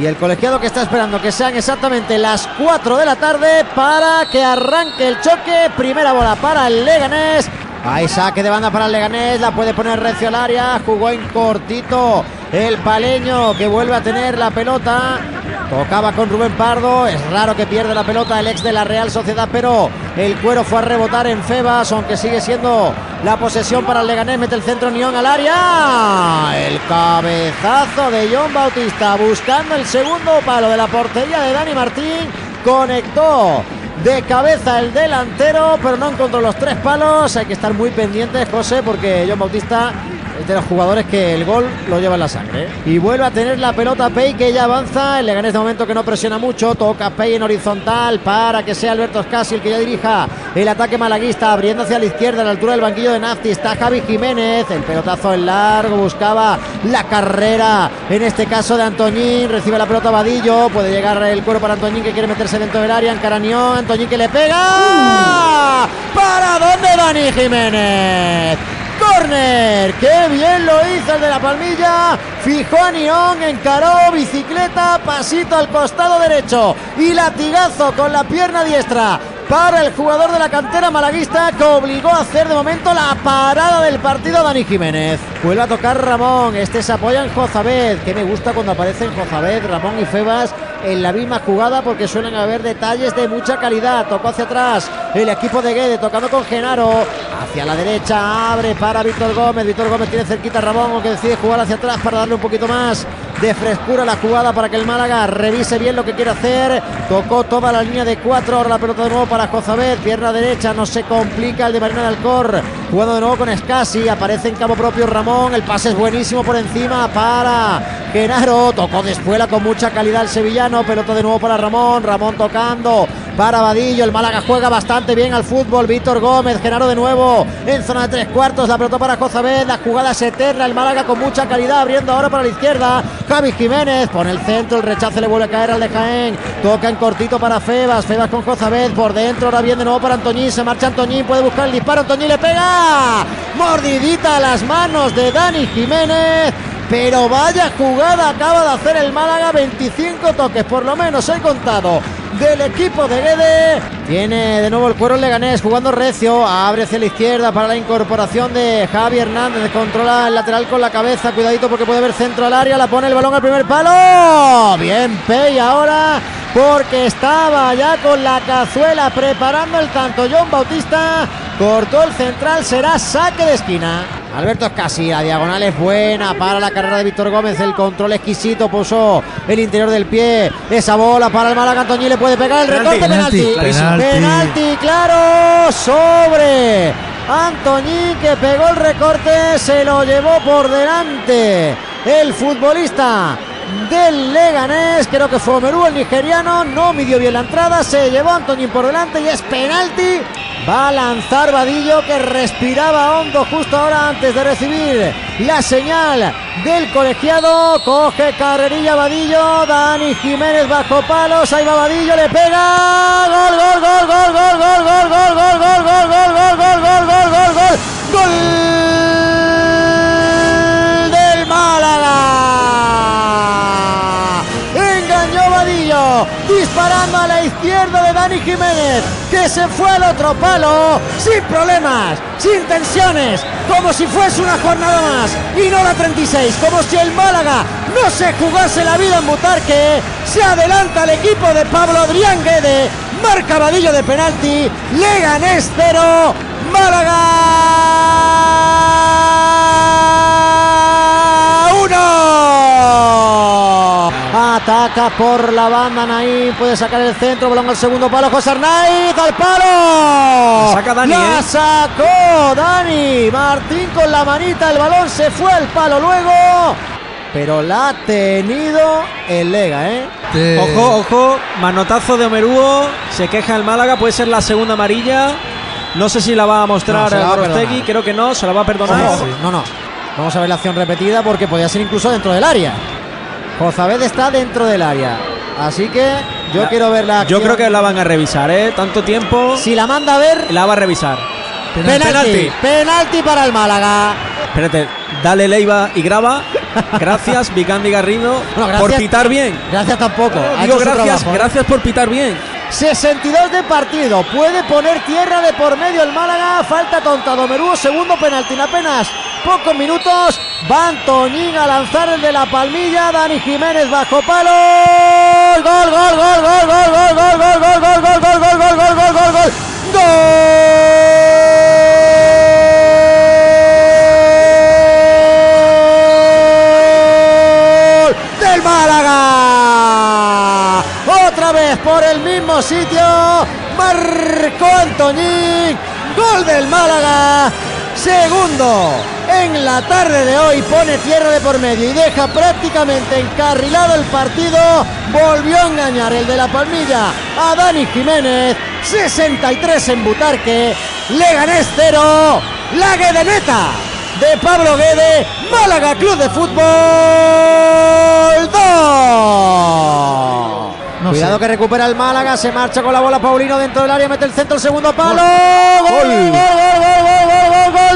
Y el colegiado que está esperando que sean exactamente las 4 de la tarde para que arranque el choque. Primera bola para el Leganés. Hay saque de banda para el Leganés, la puede poner recio al área, jugó en cortito el paleño que vuelve a tener la pelota. Tocaba con Rubén Pardo, es raro que pierde la pelota el ex de la Real Sociedad, pero el cuero fue a rebotar en Febas, aunque sigue siendo la posesión para el Leganés, mete el centro Nión al área. El cabezazo de John Bautista buscando el segundo palo de la portería de Dani Martín, conectó de cabeza el delantero, pero no encontró los tres palos. Hay que estar muy pendientes, José, porque John Bautista de los jugadores que el gol lo lleva en la sangre. Y vuelve a tener la pelota Pei, que ya avanza. El Leganés de momento que no presiona mucho. Toca Pei en horizontal para que sea Alberto Scassi el que ya dirija el ataque malaguista, abriendo hacia la izquierda, a la altura del banquillo de Nafti. Está Javi Jiménez. El pelotazo en largo, buscaba la carrera, en este caso de Antoñín. Recibe la pelota Vadillo. Puede llegar el cuero para Antoñín que quiere meterse dentro del área. Encaranión. Antoñín que le pega. ¿Para dónde Dani Jiménez? Corner, qué bien lo hizo el de la palmilla. Fijó a Nión, encaró bicicleta, pasito al costado derecho y latigazo con la pierna diestra para el jugador de la cantera malaguista que obligó a hacer de momento la parada del partido Dani Jiménez. Vuelve a tocar Ramón, este se apoya en Jozabed, que me gusta cuando aparecen Jozabed, Ramón y Febas en la misma jugada porque suelen haber detalles de mucha calidad. Tocó hacia atrás el equipo de Guede tocando con Genaro. Hacia la derecha abre para Víctor Gómez. Víctor Gómez tiene cerquita a Ramón que decide jugar hacia atrás para darle un poquito más de frescura a la jugada para que el Málaga revise bien lo que quiere hacer. Tocó toda la línea de cuatro. Ahora la pelota de nuevo para Jozabed. Pierna derecha. No se complica el de Marina del Alcor. Jugando de nuevo con Scassi. Aparece en cabo propio Ramón. El pase es buenísimo por encima para Genaro. Tocó de espuela con mucha calidad el sevillano. Pelota de nuevo para Ramón. Ramón tocando para Vadillo. El Málaga juega bastante bien al fútbol. Víctor Gómez, Genaro de nuevo en zona de tres cuartos. La pelota para Jozabed. La jugada es eterna. El Málaga con mucha calidad abriendo ahora para la izquierda. Javi Jiménez pone el centro. El rechace le vuelve a caer al de Jaén. Toca en cortito para Febas. Febas con Jozabed por dentro. Ahora bien de nuevo para Antoñín. Se marcha Antoñín. Puede buscar el disparo. Antoñín le pega. Mordidita a las manos de Dani Jiménez. Pero vaya jugada acaba de hacer el Málaga, 25 toques, por lo menos he contado, del equipo de Guede. Tiene de nuevo el cuero Leganés jugando recio, abre hacia la izquierda para la incorporación de Javi Hernández, controla el lateral con la cabeza, cuidadito porque puede ver centro al área, la pone el balón al primer palo. Bien, Pei ahora porque estaba ya con la cazuela preparando el tanto John Bautista. Cortó el central, será saque de esquina. Alberto Escasi, la diagonal es buena para la carrera de Víctor Gómez. El control exquisito puso el interior del pie. Esa bola para el Málaga. Antoñí le puede pegar el recorte. Penalti. Penalti, penalti claro sobre Antoñí que pegó el recorte. Se lo llevó por delante el futbolista del Leganés. Creo que fue Omerú, el nigeriano. No midió bien la entrada. Se llevó a Antoñín por delante y es penalti. Va a lanzar Vadillo que respiraba hondo justo ahora antes de recibir la señal del colegiado. Coge carrerilla Vadillo. Dani Jiménez bajo palos. Ahí va Vadillo, le pega. Gol, gol, gol, gol, gol, gol, gol, gol, gol, gol, gol, gol, Disparando a la izquierda de Dani Jiménez. Que se fue al otro palo. Sin problemas. Sin tensiones. Como si fuese una jornada más. Y no la 36. Como si el Málaga no se jugase la vida en Butarque. Se adelanta el equipo de Pablo Adrián Guede. Marca Vadillo de penalti. Leganés 0. Málaga Ataca por la banda Naín. Puede sacar el centro. Balón al segundo palo. José Arnaiz al palo. La saca Dani, La ¿eh? sacó Dani. Martín con la manita. El balón se fue al palo luego. Pero la ha tenido el Lega, ¿eh? Ojo, ojo, manotazo de Omerúo, se queja el Málaga, puede ser la segunda amarilla. No sé si la va a No, mostrar va a Gorostegui, creo que no, se la va a perdonar. Ojo, No, no. Vamos a ver la acción repetida porque podía ser incluso dentro del área. Jozabed está dentro del área. Así que yo La- quiero ver la Yo acción. creo que la van a revisar, ¿eh? Tanto tiempo, Si la manda a ver, la va a revisar. penalti. Penalti, para el Málaga. Espérate, dale Leiva y graba. Gracias, Vicandi Garrido, Bueno, gracias. por pitar bien. Gracias tampoco. Digo gracias, trabajo, ¿eh? gracias por pitar bien. 62 de partido. Puede poner tierra de por medio el Málaga. Falta tonta Domerúo. Segundo penalti en apenas pocos minutos. Va Antoñín a lanzar el de la palmilla. Dani Jiménez bajo palo. Gol, gol, gol, gol, gol, gol, gol, gol, gol, gol, gol, gol, gol, gol, gol, gol, gol, gol. ¡Gol! del Málaga. Otra vez por el mismo sitio. Marcó Antoñín. Gol del Málaga. Segundo en la tarde de hoy. Pone tierra de por medio y deja prácticamente encarrilado el partido. Volvió a engañar el de la palmilla a Dani Jiménez. 63 en Butarque. Leganés 0. La Guedeneta de Pablo Guede, Málaga Club de Fútbol 2. No Cuidado sé. que recupera el Málaga, se marcha con la bola Paulino dentro del área, mete el centro, el segundo palo. Gol,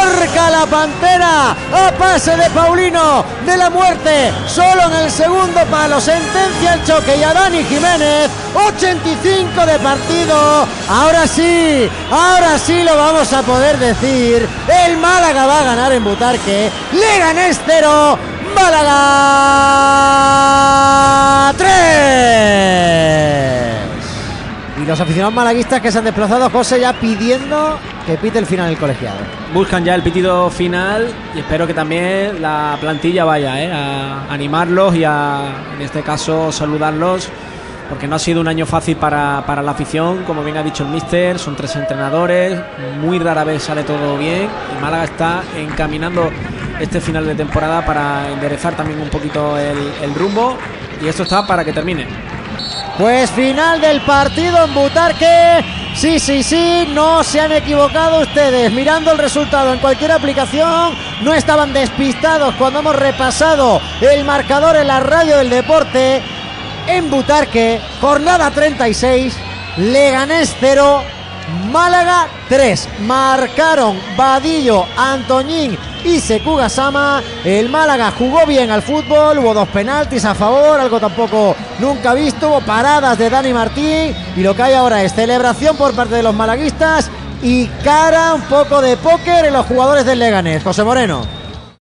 marca la Pantera. A pase de Paulino de la muerte, solo en el segundo palo, sentencia el choque. Y a Dani Jiménez, 85 de partido, ahora sí, ahora sí lo vamos a poder decir, el Málaga va a ganar en Butarque, Leganés 0, Málaga los aficionados malaguistas que se han desplazado, José, ya pidiendo que pite el final el colegiado. Buscan ya el pitido final y espero que también la plantilla vaya ¿eh? a animarlos y a, en este caso, saludarlos. Porque no ha sido un año fácil para, para la afición, como bien ha dicho el míster, son tres entrenadores, muy rara vez sale todo bien y Málaga está encaminando este final de temporada para enderezar también un poquito el, el rumbo y esto está para que termine. Pues final del partido en Butarque. Sí, sí, sí, no se han equivocado ustedes. Mirando el resultado en cualquier aplicación, no estaban despistados cuando hemos repasado el marcador en la radio del deporte. En Butarque, jornada 36, Leganés 0, Málaga 3. Marcaron Vadillo, Antoñín y Seku Sama. El Málaga jugó bien al fútbol, hubo dos penaltis a favor, algo tampoco nunca visto, hubo paradas de Dani Martín y lo que hay ahora es celebración por parte de los malaguistas y cara un poco de póker en los jugadores del Leganés. José Moreno.